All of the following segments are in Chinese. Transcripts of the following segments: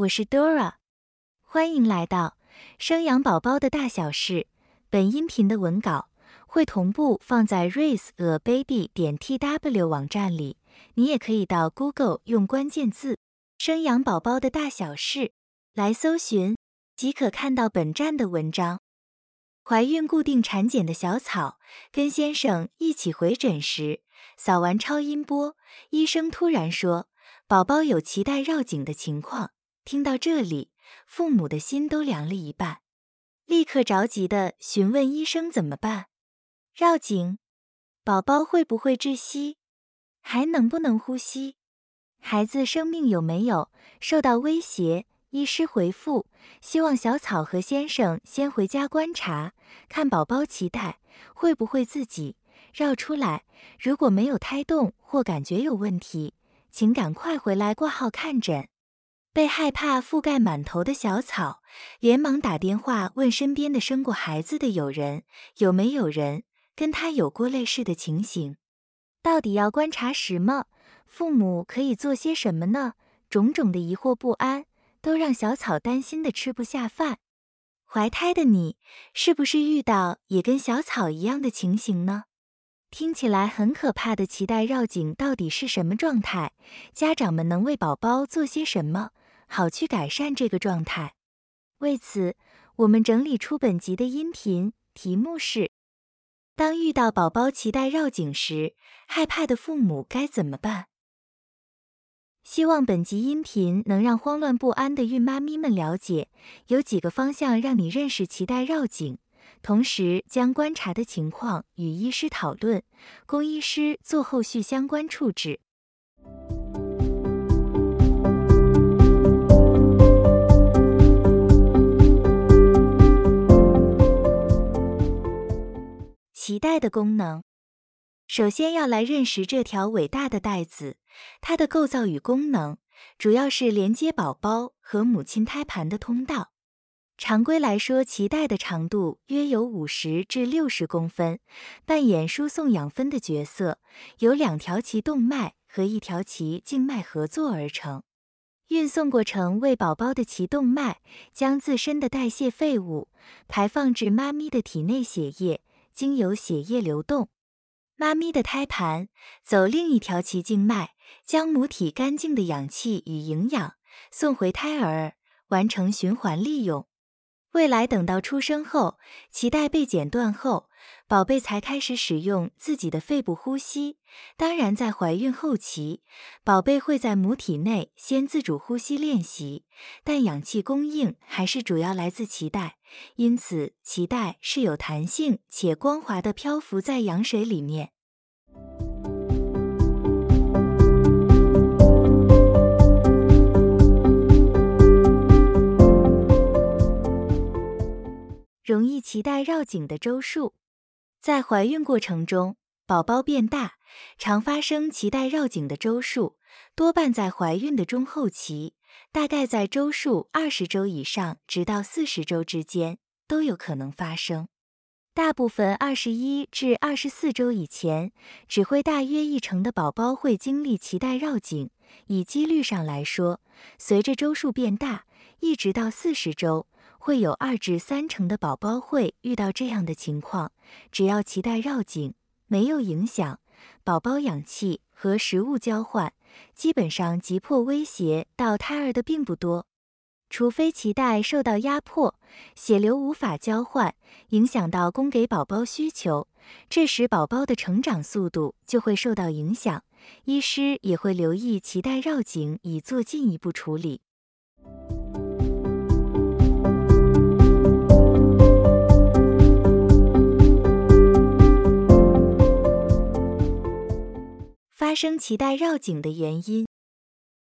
我是 Dora，欢迎来到生养宝宝的大小事。本音频的文稿会同步放在 raiseababy 点 tw 网站里，你也可以到 Google 用关键字“生养宝宝的大小事”来搜寻，即可看到本站的文章。怀孕固定产检的小草跟先生一起回诊时，扫完超音波，医生突然说宝宝有脐带绕颈的情况。听到这里，父母的心都凉了一半，立刻着急的询问医生怎么办？绕颈，宝宝会不会窒息？还能不能呼吸？孩子生命有没有受到威胁？医师回复：希望小草和先生先回家观察，看宝宝脐带会不会自己绕出来。如果没有胎动或感觉有问题，请赶快回来挂号看诊。被害怕覆盖满头的小草，连忙打电话问身边的生过孩子的友人，有没有人跟他有过类似的情形？到底要观察什么？父母可以做些什么呢？种种的疑惑不安，都让小草担心的吃不下饭。怀胎的你，是不是遇到也跟小草一样的情形呢？听起来很可怕的脐带绕颈到底是什么状态？家长们能为宝宝做些什么？好去改善这个状态。为此，我们整理出本集的音频，题目是：当遇到宝宝脐带绕颈时，害怕的父母该怎么办？希望本集音频能让慌乱不安的孕妈咪们了解，有几个方向让你认识脐带绕颈，同时将观察的情况与医师讨论，供医师做后续相关处置。脐带的功能，首先要来认识这条伟大的带子，它的构造与功能主要是连接宝宝和母亲胎盘的通道。常规来说，脐带的长度约有五十至六十公分，扮演输送养分的角色，由两条脐动脉和一条脐静脉合作而成。运送过程为宝宝的脐动脉将自身的代谢废物排放至妈咪的体内血液。经由血液流动，妈咪的胎盘走另一条脐静脉，将母体干净的氧气与营养送回胎儿，完成循环利用。未来等到出生后，脐带被剪断后。宝贝才开始使用自己的肺部呼吸。当然，在怀孕后期，宝贝会在母体内先自主呼吸练习，但氧气供应还是主要来自脐带。因此，脐带是有弹性且光滑的，漂浮在羊水里面。容易脐带绕颈的周数。在怀孕过程中，宝宝变大，常发生脐带绕颈的周数，多半在怀孕的中后期，大概在周数二十周以上，直到四十周之间都有可能发生。大部分二十一至二十四周以前，只会大约一成的宝宝会经历脐带绕颈。以几率上来说，随着周数变大，一直到四十周。会有二至三成的宝宝会遇到这样的情况，只要脐带绕颈没有影响宝宝氧气和食物交换，基本上急迫威胁到胎儿的并不多。除非脐带受到压迫，血流无法交换，影响到供给宝宝需求，这时宝宝的成长速度就会受到影响。医师也会留意脐带绕颈，以做进一步处理。发生脐带绕颈的原因，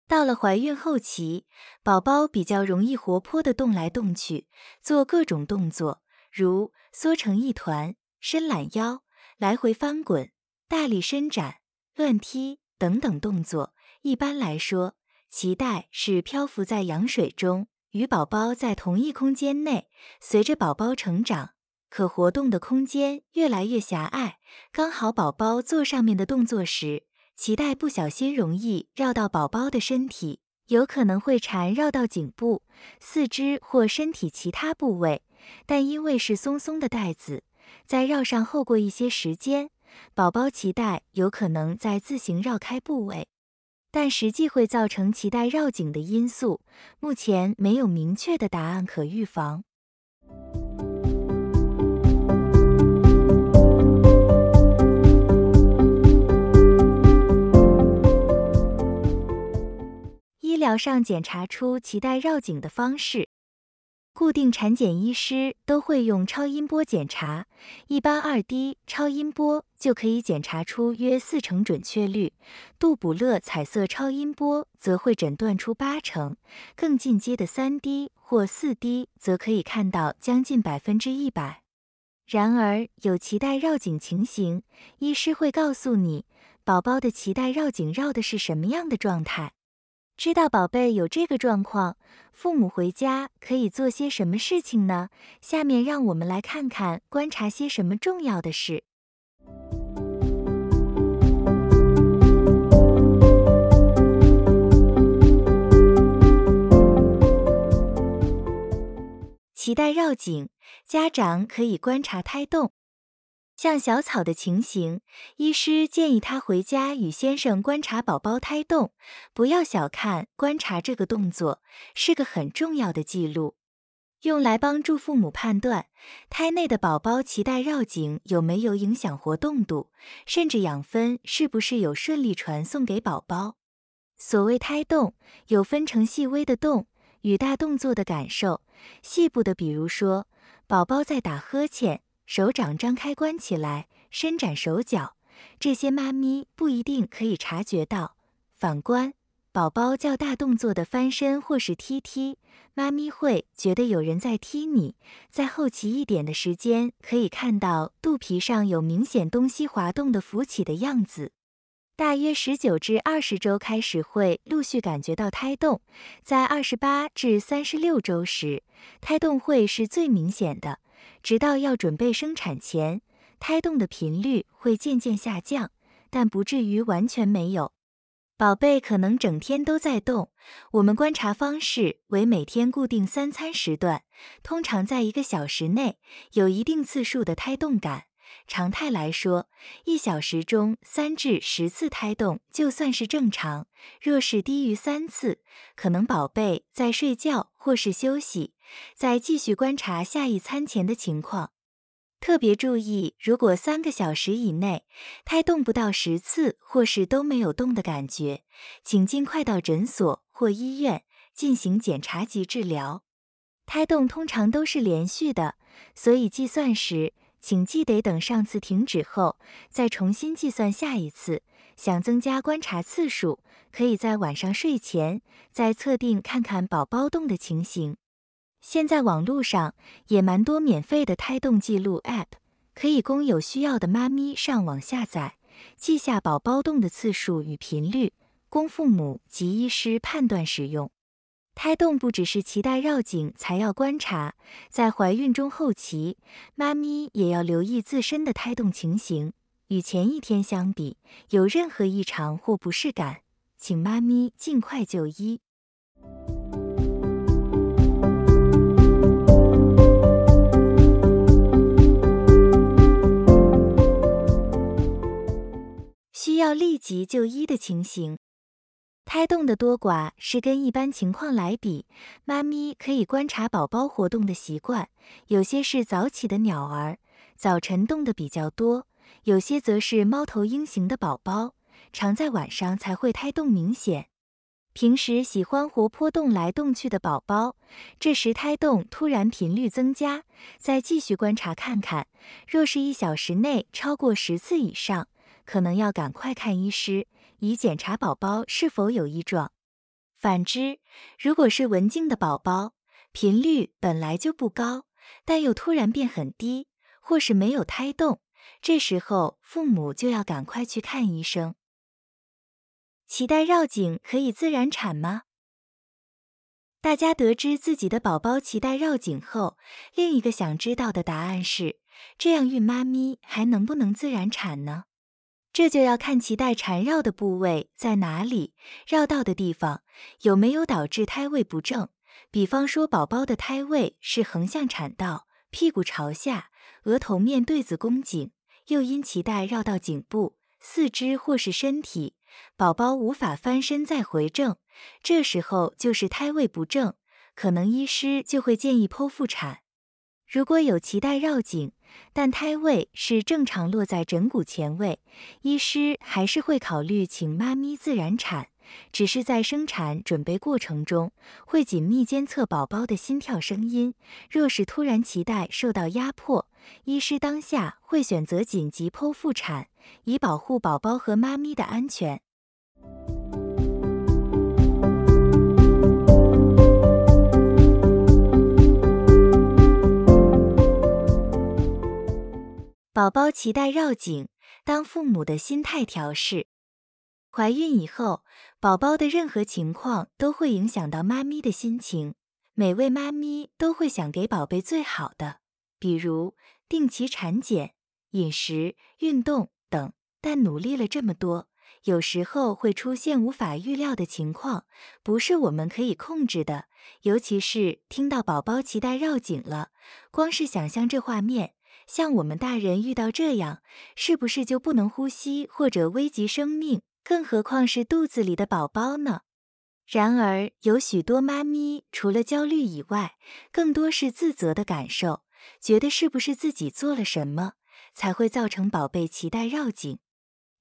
到了怀孕后期，宝宝比较容易活泼的动来动去，做各种动作，如缩成一团、伸懒腰、来回翻滚、大力伸展、乱踢等等动作。一般来说，脐带是漂浮在羊水中，与宝宝在同一空间内。随着宝宝成长，可活动的空间越来越狭隘，刚好宝宝做上面的动作时。脐带不小心容易绕到宝宝的身体，有可能会缠绕到颈部、四肢或身体其他部位，但因为是松松的带子，在绕上后过一些时间，宝宝脐带有可能在自行绕开部位。但实际会造成脐带绕颈的因素，目前没有明确的答案可预防。上检查出脐带绕颈的方式。固定产检医师都会用超音波检查，一般二 D 超音波就可以检查出约四成准确率，杜卜勒彩色超音波则会诊断出八成，更进阶的三 D 或四 D 则可以看到将近百分之一百。然而有脐带绕颈情形，医师会告诉你宝宝的脐带绕颈绕的是什么样的状态。知道宝贝有这个状况，父母回家可以做些什么事情呢？下面让我们来看看观察些什么重要的事。脐带绕颈，家长可以观察胎动。像小草的情形，医师建议他回家与先生观察宝宝胎动，不要小看观察这个动作，是个很重要的记录，用来帮助父母判断胎内的宝宝脐带绕颈有没有影响活动度，甚至养分是不是有顺利传送给宝宝。所谓胎动，有分成细微的动与大动作的感受，细部的，比如说宝宝在打呵欠。手掌张开关起来，伸展手脚，这些妈咪不一定可以察觉到。反观宝宝较大动作的翻身或是踢踢，妈咪会觉得有人在踢你。在后期一点的时间，可以看到肚皮上有明显东西滑动的浮起的样子。大约十九至二十周开始会陆续感觉到胎动，在二十八至三十六周时，胎动会是最明显的。直到要准备生产前，胎动的频率会渐渐下降，但不至于完全没有。宝贝可能整天都在动。我们观察方式为每天固定三餐时段，通常在一个小时内有一定次数的胎动感。常态来说，一小时中三至十次胎动就算是正常。若是低于三次，可能宝贝在睡觉或是休息。再继续观察下一餐前的情况，特别注意，如果三个小时以内胎动不到十次，或是都没有动的感觉，请尽快到诊所或医院进行检查及治疗。胎动通常都是连续的，所以计算时请记得等上次停止后再重新计算下一次。想增加观察次数，可以在晚上睡前再测定看看宝宝动的情形。现在网络上也蛮多免费的胎动记录 App，可以供有需要的妈咪上网下载，记下宝宝动的次数与频率，供父母及医师判断使用。胎动不只是脐带绕颈才要观察，在怀孕中后期，妈咪也要留意自身的胎动情形。与前一天相比，有任何异常或不适感，请妈咪尽快就医。需要立即就医的情形，胎动的多寡是跟一般情况来比，妈咪可以观察宝宝活动的习惯，有些是早起的鸟儿，早晨动的比较多；有些则是猫头鹰型的宝宝，常在晚上才会胎动明显。平时喜欢活泼动来动去的宝宝，这时胎动突然频率增加，再继续观察看看，若是一小时内超过十次以上。可能要赶快看医师，以检查宝宝是否有异状。反之，如果是文静的宝宝，频率本来就不高，但又突然变很低，或是没有胎动，这时候父母就要赶快去看医生。脐带绕颈可以自然产吗？大家得知自己的宝宝脐带绕颈后，另一个想知道的答案是：这样孕妈咪还能不能自然产呢？这就要看脐带缠绕的部位在哪里，绕道的地方有没有导致胎位不正。比方说，宝宝的胎位是横向产道，屁股朝下，额头面对子宫颈，又因脐带绕到颈部、四肢或是身体，宝宝无法翻身再回正，这时候就是胎位不正，可能医师就会建议剖腹产。如果有脐带绕颈，但胎位是正常落在枕骨前位，医师还是会考虑请妈咪自然产。只是在生产准备过程中，会紧密监测宝宝的心跳声音。若是突然脐带受到压迫，医师当下会选择紧急剖腹产，以保护宝宝和妈咪的安全。宝宝脐带绕颈，当父母的心态调试。怀孕以后，宝宝的任何情况都会影响到妈咪的心情。每位妈咪都会想给宝贝最好的，比如定期产检、饮食、运动等。但努力了这么多，有时候会出现无法预料的情况，不是我们可以控制的。尤其是听到宝宝脐带绕颈了，光是想象这画面。像我们大人遇到这样，是不是就不能呼吸或者危及生命？更何况是肚子里的宝宝呢？然而，有许多妈咪除了焦虑以外，更多是自责的感受，觉得是不是自己做了什么，才会造成宝贝脐带绕颈？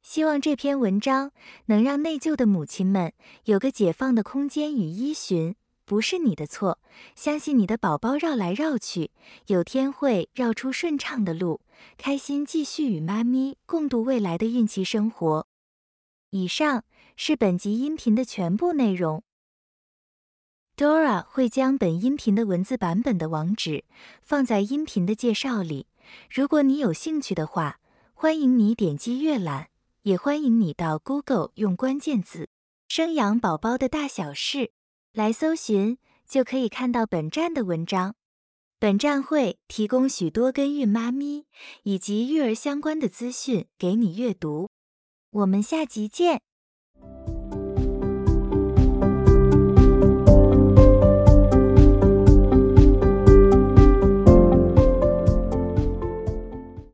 希望这篇文章能让内疚的母亲们有个解放的空间与依循。不是你的错，相信你的宝宝绕来绕去，有天会绕出顺畅的路，开心继续与妈咪共度未来的孕期生活。以上是本集音频的全部内容。Dora 会将本音频的文字版本的网址放在音频的介绍里，如果你有兴趣的话，欢迎你点击阅览，也欢迎你到 Google 用关键字“生养宝宝的大小事”。来搜寻，就可以看到本站的文章。本站会提供许多跟孕妈咪以及育儿相关的资讯给你阅读。我们下集见。